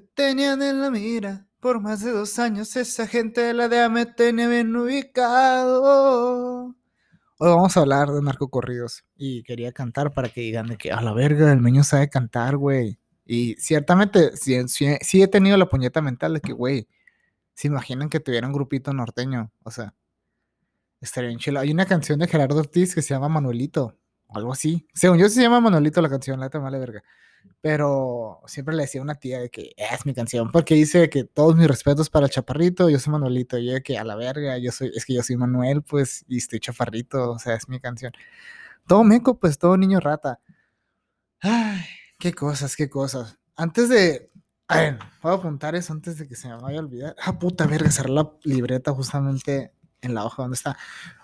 Tenían en la mira por más de dos años. Esa gente de la DEA me tenía bien ubicado. Hoy vamos a hablar de narcocorridos. Y quería cantar para que digan de que a la verga, el meño sabe cantar, güey. Y ciertamente sí, he tenido la puñeta mental de que, güey, se imaginan que tuviera un grupito norteño. O sea, estaría bien chido. Hay una canción de Gerardo Ortiz que se llama Manuelito. Algo así. Según yo se llama Manuelito la canción, la me vale verga. Pero siempre le decía a una tía de que es mi canción, porque dice que todos mis respetos para el chaparrito, yo soy Manuelito, yo de que a la verga, yo soy, es que yo soy Manuel, pues, y estoy chaparrito, o sea, es mi canción. Todo meco, pues, todo niño rata. Ay, qué cosas, qué cosas. Antes de, a ver, a apuntar eso antes de que se me vaya a olvidar. Ah, puta verga, cerré la libreta justamente en la hoja donde está.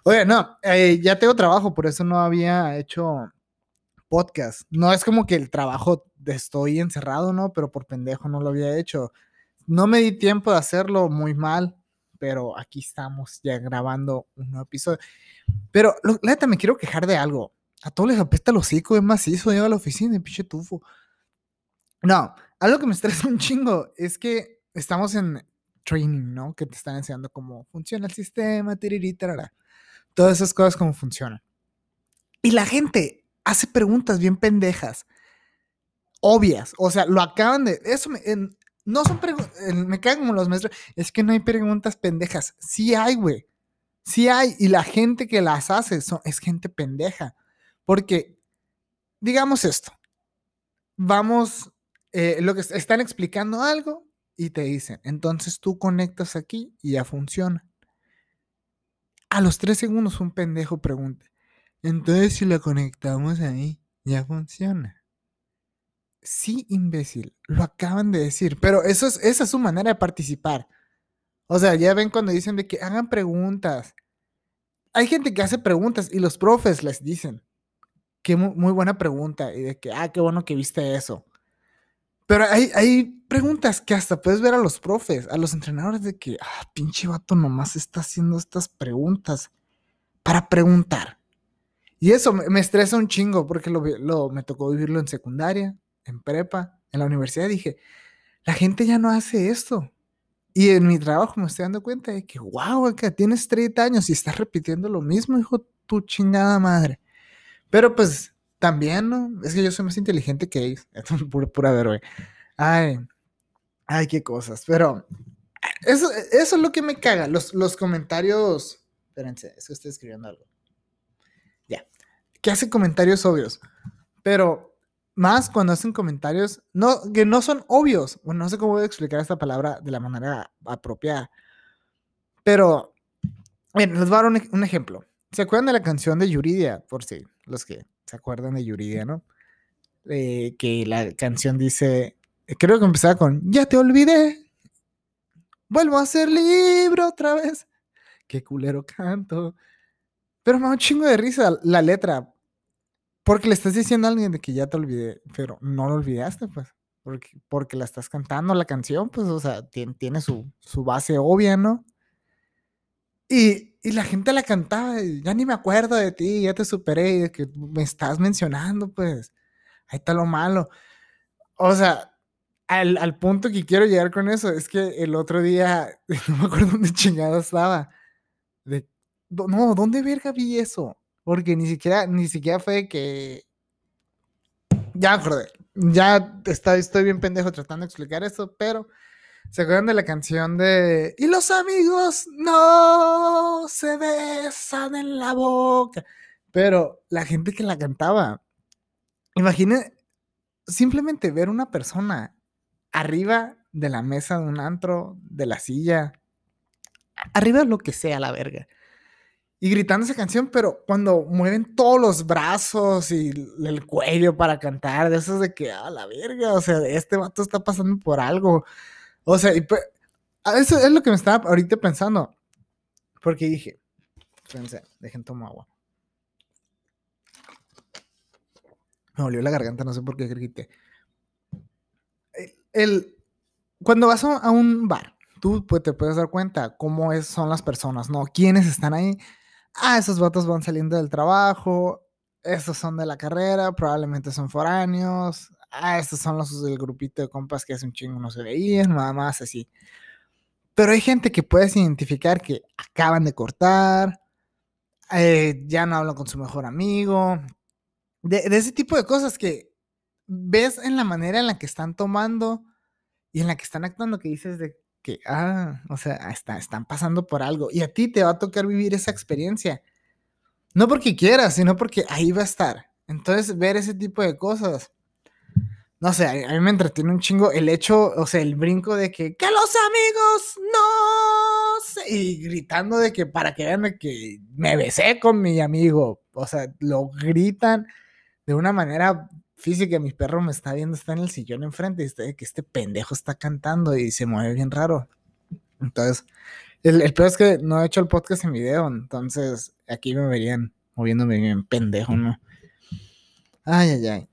Oye, no, eh, ya tengo trabajo, por eso no había hecho podcast. No es como que el trabajo de estoy encerrado, ¿no? Pero por pendejo no lo había hecho. No me di tiempo de hacerlo muy mal, pero aquí estamos ya grabando un nuevo episodio. Pero la neta me quiero quejar de algo. A todos les apesta el hocico, es macizo, lleva a la oficina, pinche tufo. No, algo que me estresa un chingo es que estamos en training, ¿no? Que te están enseñando cómo funciona el sistema, tiriri, tarara. Todas esas cosas cómo funcionan. Y la gente hace preguntas bien pendejas, obvias. O sea, lo acaban de. Eso me, en- no son preguntas. Me cagan como los maestros. Es que no hay preguntas pendejas. Sí hay, güey. Sí hay. Y la gente que las hace son, es gente pendeja. Porque, digamos esto. Vamos. eh, lo que es- están explicando algo y te dicen. Entonces tú conectas aquí y ya funciona. A los tres segundos un pendejo pregunta. Entonces si lo conectamos ahí, ya funciona. Sí, imbécil, lo acaban de decir, pero eso es, esa es su manera de participar. O sea, ya ven cuando dicen de que hagan preguntas. Hay gente que hace preguntas y los profes les dicen que mu- muy, buena pregunta y de que, ah, qué bueno que viste eso. Pero hay, hay preguntas que hasta puedes ver a los profes, a los entrenadores de que, ah, pinche vato nomás está haciendo estas preguntas para preguntar. Y eso me, me estresa un chingo porque lo, lo- me tocó vivirlo en secundaria, en prepa, en la universidad. Dije, la gente ya no hace esto. Y en mi trabajo me estoy dando cuenta de que, wow, acá tienes 30 años y estás repitiendo lo mismo, hijo, tu chingada madre. Pero pues también, ¿no? Es que yo soy más inteligente que ellos. Esto es pura, pura ver, güey. Ay, ay, qué cosas. Pero eso, eso es lo que me caga. Los, los comentarios. Espérense, es que estoy escribiendo algo. Ya. Que hace comentarios obvios. Pero más cuando hacen comentarios que no son obvios. Bueno, no sé cómo voy a explicar esta palabra de la manera apropiada. Pero, bueno, les voy a dar un, ej- un ejemplo. ¿Se acuerdan de la canción de Yuridia? Por si los que se acuerdan de Yuridia, ¿no? Que la canción dice, creo que empezaba con, ya te olvidé, vuelvo a ser libre otra vez. Qué culero canto. Pero me da un chingo de risa la letra. Porque le estás diciendo a alguien de que ya te olvidé, pero no lo olvidaste, pues. Porque, porque la estás cantando la canción, pues, o sea, tiene, tiene su, su base obvia, ¿no? Y, y la gente la cantaba, ya ni me acuerdo de ti, ya te superé, y de que me estás mencionando, pues. Ahí está lo malo. O sea, al, al punto que quiero llegar con eso es que el otro día, no me acuerdo dónde chingado estaba. De, no, ¿dónde verga vi eso? Porque ni siquiera, ni siquiera fue que. Ya acordé. Ya estoy bien pendejo tratando de explicar esto, pero. ¿Se acuerdan de la canción de. Y los amigos no se besan en la boca? Pero la gente que la cantaba. Imagine simplemente ver una persona arriba de la mesa de un antro, de la silla, arriba de lo que sea, la verga. Y gritando esa canción, pero cuando mueven todos los brazos y el cuello para cantar, de esos de que, a la verga, o sea, este vato está pasando por algo. O sea, eso es lo que me estaba ahorita pensando. Porque dije, espérense, dejen tomar agua. Me volvió la garganta, no sé por qué grité. El, cuando vas a, un bar, tú pues, te puedes dar cuenta cómo es- son las personas, ¿no? ¿Quiénes están ahí? Ah, esos vatos van saliendo del trabajo, esos son de la carrera, probablemente son foráneos. ah, estos son los del grupito de compas que hace un chingo no se veían, nada más así. Pero hay gente que puedes identificar que acaban de cortar, eh, ya no hablan con su mejor amigo, de, ese tipo de cosas que ves en la manera en la que están tomando y en la que están actuando que dices de que, ah, o sea, está, están pasando por algo y a ti te va a tocar vivir esa experiencia. No porque quieras, sino porque ahí va a estar. Entonces, ver ese tipo de cosas no sé, a mí me entretiene un chingo el hecho, o sea, el brinco de que, que los amigos no y gritando de que para que vean que me besé con mi amigo, o sea, lo gritan de una manera física, mi perro me está viendo, está en el sillón enfrente y está que este pendejo está cantando y se mueve bien raro. Entonces, el, el peor es que no he hecho el podcast en video, entonces aquí me verían moviéndome bien pendejo, ¿no? Ay, ay, ay.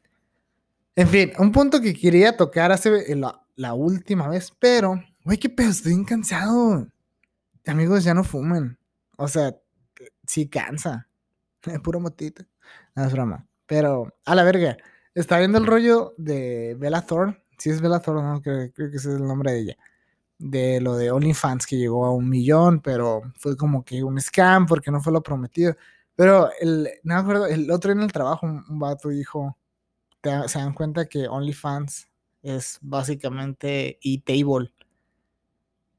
En fin, un punto que quería tocar hace la, la última vez, pero, güey, qué pedo, estoy bien cansado. Amigos, ya no fumen. O sea, sí cansa. Puro motito. No es broma. Pero, a la verga. Está viendo el rollo de Bella Thorne. Si es Bella Thorne, no, creo, que ese es el nombre de ella. De lo de OnlyFans que llegó a un millón, pero fue como que un scam porque no fue lo prometido. Pero el, no me acuerdo, el otro en el trabajo, un, un vato dijo se dan cuenta que OnlyFans es básicamente e-table.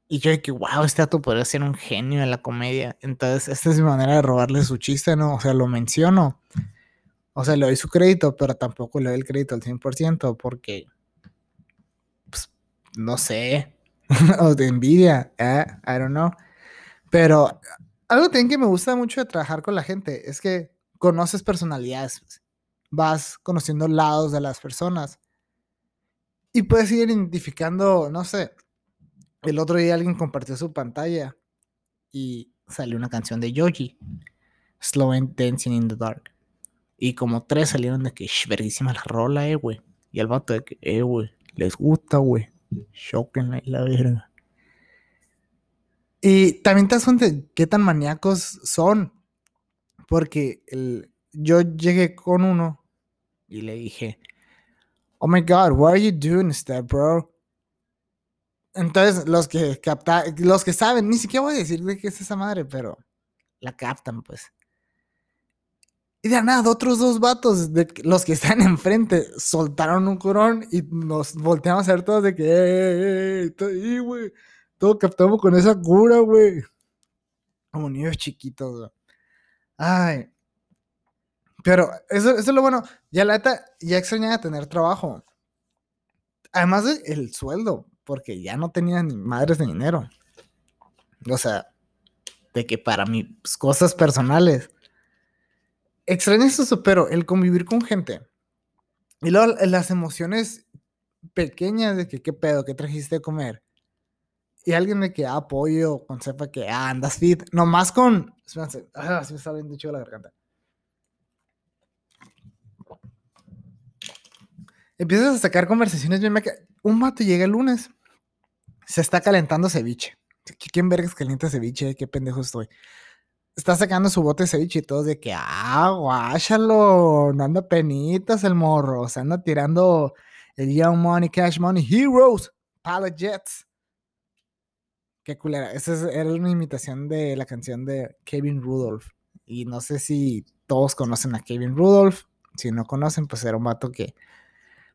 Y yo que, wow, este dato podría ser un genio de la comedia. Entonces, esta es mi manera de robarle su chiste, ¿no? O sea, lo menciono. O sea, le doy su crédito, pero tampoco le doy el crédito al 100% porque, pues, no sé, o de envidia, ¿eh? I don't know. Pero algo también que me gusta mucho de trabajar con la gente es que conoces personalidades. Vas conociendo lados de las personas. Y puedes ir identificando, no sé, el otro día alguien compartió su pantalla y salió una canción de Yoji, Slow and Dancing in the Dark. Y como tres salieron de que, verguísima la rola, eh, güey. Y el vato de que, eh, güey, les gusta, güey. Shocking la verga. Y también te das qué tan maníacos son. Porque el, yo llegué con uno y le dije, oh my god, what are you doing, step bro? Entonces, los que captan, los que saben, ni siquiera voy a decir de qué es esa madre, pero la captan, pues. Y de nada, otros dos vatos, de los que están enfrente, soltaron un curón y nos volteamos a ver todos de que, eh, estoy ahí, güey. Todo captamos con esa cura, güey. Como niños chiquitos, güey. Ay, pero eso, eso es lo bueno. Ya la neta, ya extrañaba tener trabajo. Además del sueldo, porque ya no tenía ni madres de dinero. O sea, de que para mis cosas personales. Extraño eso, pero el convivir con gente. Y luego las emociones pequeñas de que qué pedo, qué trajiste a comer. Y alguien de que ah, apoyo, con sepa que ah, andas fit. Nomás con. Espérense, ah, se me está bien dicho la garganta Empiezas a sacar conversaciones bien. Un mato llega el lunes. Se está calentando ceviche. ¿Quién vergas calienta ceviche? Qué pendejo estoy. Está sacando su bote ceviche y todo de que, ah, guáchalo, no anda penitas el morro, o sea, anda tirando el Young Money, Cash Money, Heroes, Pallet Jets. Qué culera. Esa era una imitación de la canción de Kevin Rudolph. Y no sé si todos conocen a Kevin Rudolph. Si no conocen, pues era un vato que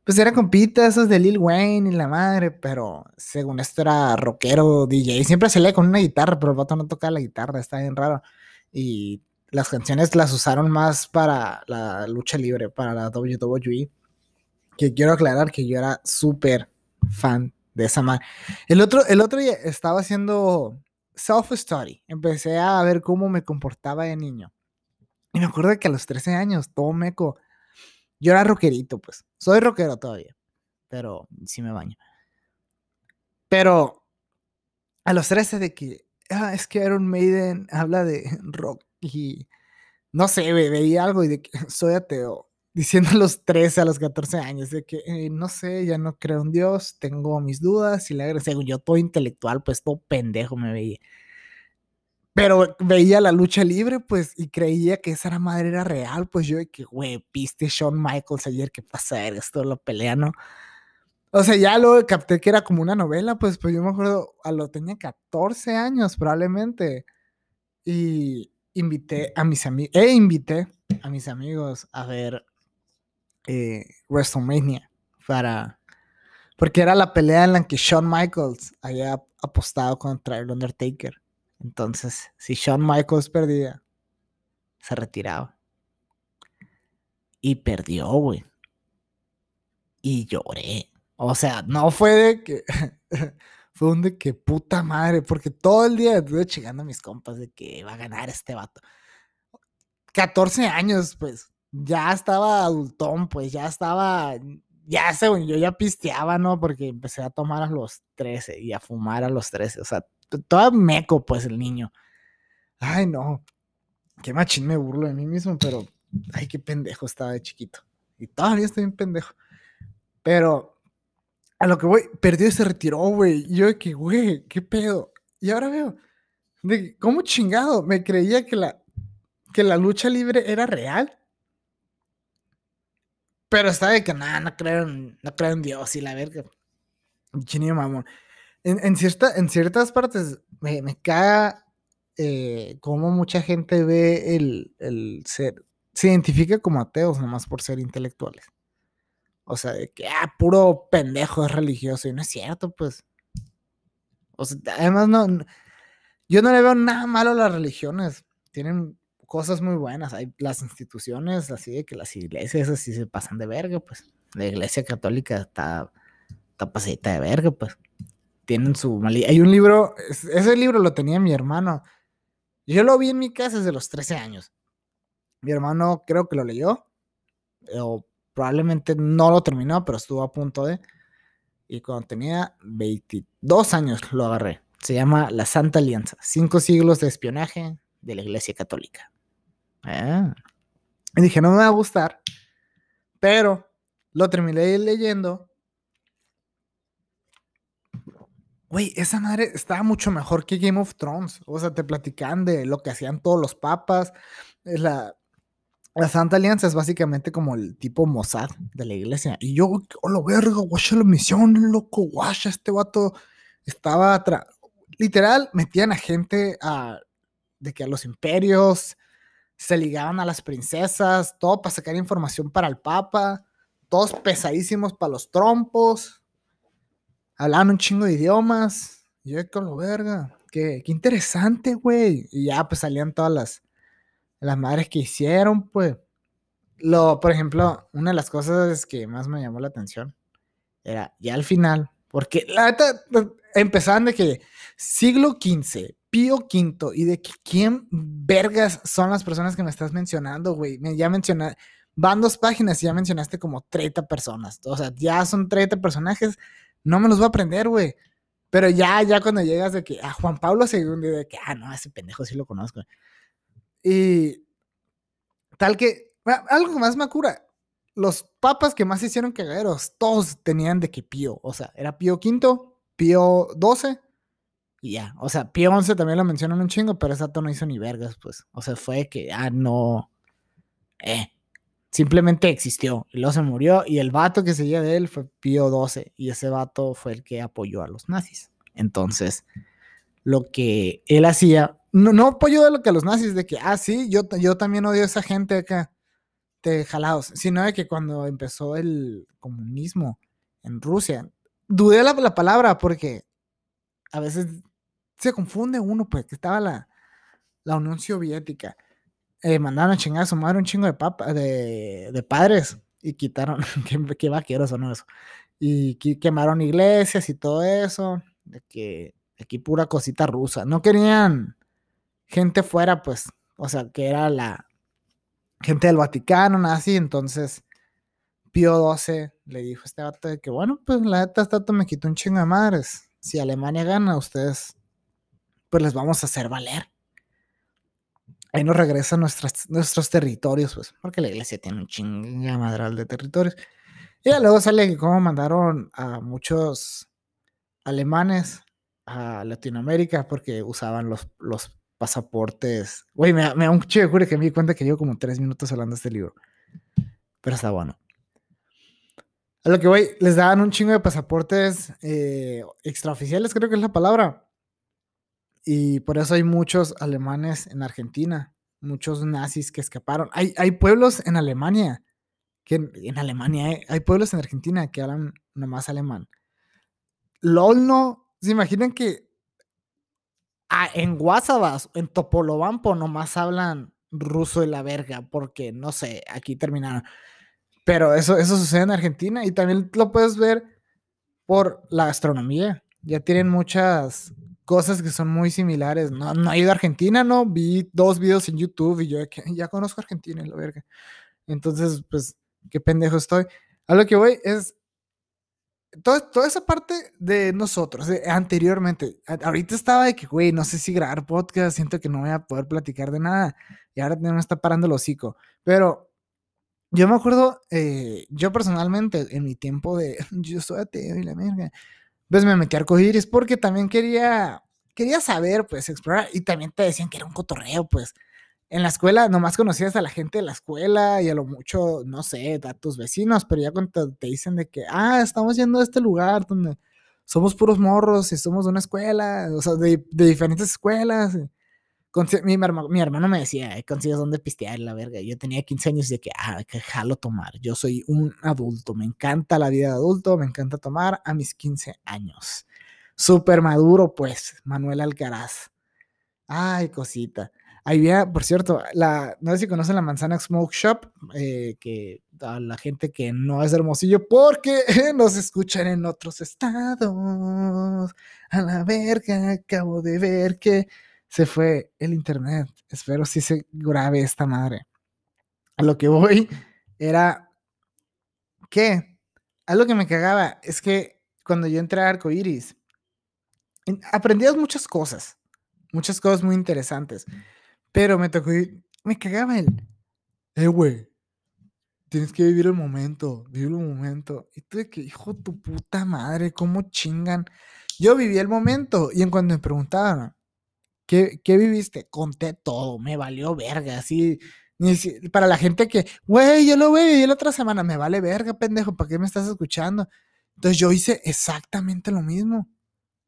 pues era compita esos de Lil Wayne y la madre, pero según esto era rockero, DJ. Siempre se lee con una guitarra, pero el vato no toca la guitarra, está bien raro. Y las canciones las usaron más para la lucha libre, para la WWE. Que quiero aclarar que yo era súper fan de esa madre. El otro, el otro día estaba haciendo self-study. Empecé a ver cómo me comportaba de niño. Y me acuerdo que a los 13 años, todo meco, yo era rockerito, pues. Soy rockero todavía, pero sí me baño. Pero a los 13 de que, ah, es que Iron Maiden habla de rock y no sé, veía algo y de que soy ateo. Diciendo a los 13, a los 14 años, de que eh, no sé, ya no creo en Dios, tengo mis dudas y la según yo todo intelectual, pues todo pendejo me veía. pero veía la lucha libre, pues, y creía que esa madre era real, pues yo, que, güey, viste Shawn Michaels ayer, ¿qué pasa? Esto lo pelea, ¿no? O sea, ya lo capté que era como una novela, pues, pues yo me acuerdo, a lo tenía 14 años probablemente. Y invité a mis amigos, e invité a mis amigos a ver eh, WrestleMania para, porque era la pelea en la que Shawn Michaels había apostado contra el Undertaker. Entonces, si Shawn Michaels perdía, se retiraba. Y perdió, güey. Y lloré. O sea, no fue de que. fue un de que puta madre. Porque todo el día estuve chingando a mis compas de que va a ganar este vato. 14 años, pues. Ya estaba adultón, pues. Ya estaba. Ya según yo ya pisteaba, ¿no? Porque empecé a tomar a los 13 y a fumar a los 13. O sea, todo meco, pues, el niño. Ay, no. Qué machín me burlo de mí mismo, pero. Ay, qué pendejo estaba de chiquito. Y todavía estoy bien pendejo. Pero a lo que voy, perdió y se retiró, güey. Yo de que, güey, qué pedo. Y ahora veo, de cómo chingado, me creía que la, que la lucha libre era real. Pero está de que nada, no creo no creo en Dios y la verga. Chinio mamón en, cierta, en ciertas partes me, me caga eh, cómo mucha gente ve el, el, ser, se identifica como ateos nomás por ser intelectuales. O sea, de que, ah, puro pendejo es religioso. Y no es cierto, pues. O sea, además no, yo no le veo nada malo a las religiones. Tienen cosas muy buenas. Hay las instituciones, así de que las iglesias así se pasan de verga, pues. La iglesia católica está, está pasadita de verga, pues tienen su. Hay un libro, ese libro lo tenía mi hermano. Yo lo vi en mi casa desde los 13 años. Mi hermano creo que lo leyó, o probablemente no lo terminó, pero estuvo a punto de. Y cuando tenía 22 años lo agarré. Se llama La Santa Alianza, cinco siglos de espionaje de la Iglesia Católica. Ah. Y dije, no me va a gustar, pero lo terminé leyendo Güey, esa madre estaba mucho mejor que Game of Thrones. O sea, te platican de lo que hacían todos los papas. La, la Santa Alianza es básicamente como el tipo Mossad de la iglesia. Y yo, oh, lo verga, guacha la misión, loco, guacha, este vato estaba atrás. Literal, metían a gente a, de que a los imperios se ligaban a las princesas, todo para sacar información para el papa, todos pesadísimos para los trompos hablaban un chingo de idiomas. Y yo, lo verga. Qué, qué interesante, güey. Y ya, pues salían todas las, las madres que hicieron, pues. Lo, por ejemplo, una de las cosas que más me llamó la atención era ya al final, porque la neta empezaban de que siglo XV, Pío V, y de que quién vergas son las personas que me estás mencionando, güey. Ya mencionaste, van dos páginas y ya mencionaste como 30 personas. O sea, ya son 30 personajes no me los voy a aprender, güey. Pero ya, ya cuando llegas de que a Juan Pablo II, de que, ah, no, ese pendejo sí lo conozco. Y tal que, algo que más me cura, los papas que más hicieron cagaderos, todos tenían de que Pío, o sea, era Pío V, Pío XII, y ya, o sea, Pío XI también lo mencionan un chingo, pero esa no hizo ni vergas, pues, o sea, fue que, ah, no, eh, simplemente existió y luego se murió y el vato que seguía de él fue Pío XII y ese vato fue el que apoyó a los nazis. Entonces, lo que él hacía, no, no apoyó de lo que los nazis, de que, ah, sí, yo, yo también odio a esa gente acá, de jalados, sino de que cuando empezó el comunismo en Rusia, dudé la, la palabra porque a veces se confunde uno, pues, que estaba la, la Unión Soviética eh, mandaron a chingar a su madre un chingo de, papa, de, de padres y quitaron, qué, qué vaqueros son eso, y quemaron iglesias y todo eso, de que aquí pura cosita rusa, no querían gente fuera, pues, o sea, que era la gente del Vaticano, nada así, entonces Pío XII le dijo a este vato de que, bueno, pues la neta, esta me quitó un chingo de madres, si Alemania gana, ustedes, pues les vamos a hacer valer ahí nos regresan nuestros territorios, pues, porque la iglesia tiene un chingamadral de territorios. Y luego sale que como mandaron a muchos alemanes a Latinoamérica porque usaban los, los pasaportes. Güey, me, da un chido que me di cuenta que llevo como tres minutos hablando de este libro. Pero está bueno. A lo que voy, les daban un chingo de pasaportes eh, extraoficiales, creo que es la palabra. Y por eso hay muchos alemanes en Argentina, muchos nazis que escaparon. Hay, hay pueblos en Alemania, que en, Alemania, eh, hay pueblos en Argentina que hablan nomás alemán. LOL no, ¿se imaginan que ah, en Guasabas, en Topolobampo, nomás hablan ruso de la verga? Porque, no sé, aquí terminaron. Pero eso, eso sucede en Argentina y también lo puedes ver por la gastronomía. Ya tienen muchas cosas que son muy similares. No, no he ido a Argentina, no. Vi dos videos en YouTube y yo ya conozco Argentina, la verga. Entonces, pues, qué pendejo estoy. A lo que voy es. Toda esa parte de nosotros, anteriormente, ahorita estaba de que, güey, no sé si grabar podcast, siento que no voy a poder platicar de nada. Y ahora me está parando el hocico. Pero yo me acuerdo, eh, yo personalmente, en mi tiempo de yo soy ateo y la verga, pues me metí a arcoíris porque también quería, quería saber, pues, explorar. Y también te decían que era un cotorreo, pues. En la escuela nomás conocías a la gente de la escuela y a lo mucho, no sé, a tus vecinos, pero ya cuando te dicen de que, ah, estamos yendo a este lugar donde somos puros morros y somos de una escuela, o sea, de, de diferentes escuelas mi, mi, hermano me decía, consigues dónde pistear la verga. Yo tenía 15 años y de que, ah, que jalo tomar. Yo soy un adulto, me encanta la vida de adulto, me encanta tomar a mis 15 años. Súper maduro, pues, Manuel Alcaraz. Ay, cosita. Había, por cierto, no sé si conocen la Manzana Smoke Shop, eh, que a la gente que no es hermosillo, porque nos escuchan en otros estados. A la verga, acabo de ver que se fue el internet. Espero si se grabe esta madre. A lo que voy era que algo que me cagaba es que cuando yo entré a Arcoiris, aprendías muchas cosas, muchas cosas muy interesantes, pero me tocó, me cagaba el, eh, güey, tienes que vivir el momento, vivir el momento. Y tú de que, hijo tu puta madre, ¿cómo chingan? Yo viví el momento y en cuando me preguntaban, ¿Qué, viviste? Conté todo, me valió verga, así. para la gente que, güey, yo lo voy a la otra semana, me vale verga, pendejo, ¿para qué me estás escuchando? Entonces yo hice exactamente lo mismo.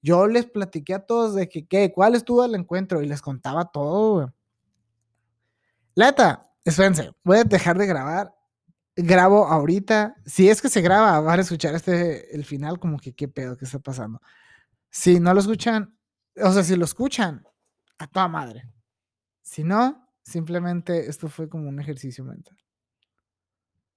Yo les platiqué a todos de que, ¿qué? ¿Cuál estuvo el encuentro? Y les contaba todo, güey. Leta, espérense, voy a dejar de grabar. Grabo ahorita. Si es que se graba, van a escuchar este, el final, como que, ¿qué pedo? ¿Qué está pasando? Si no lo escuchan, o sea, si lo escuchan, a toda madre. Si no, simplemente esto fue como un ejercicio mental.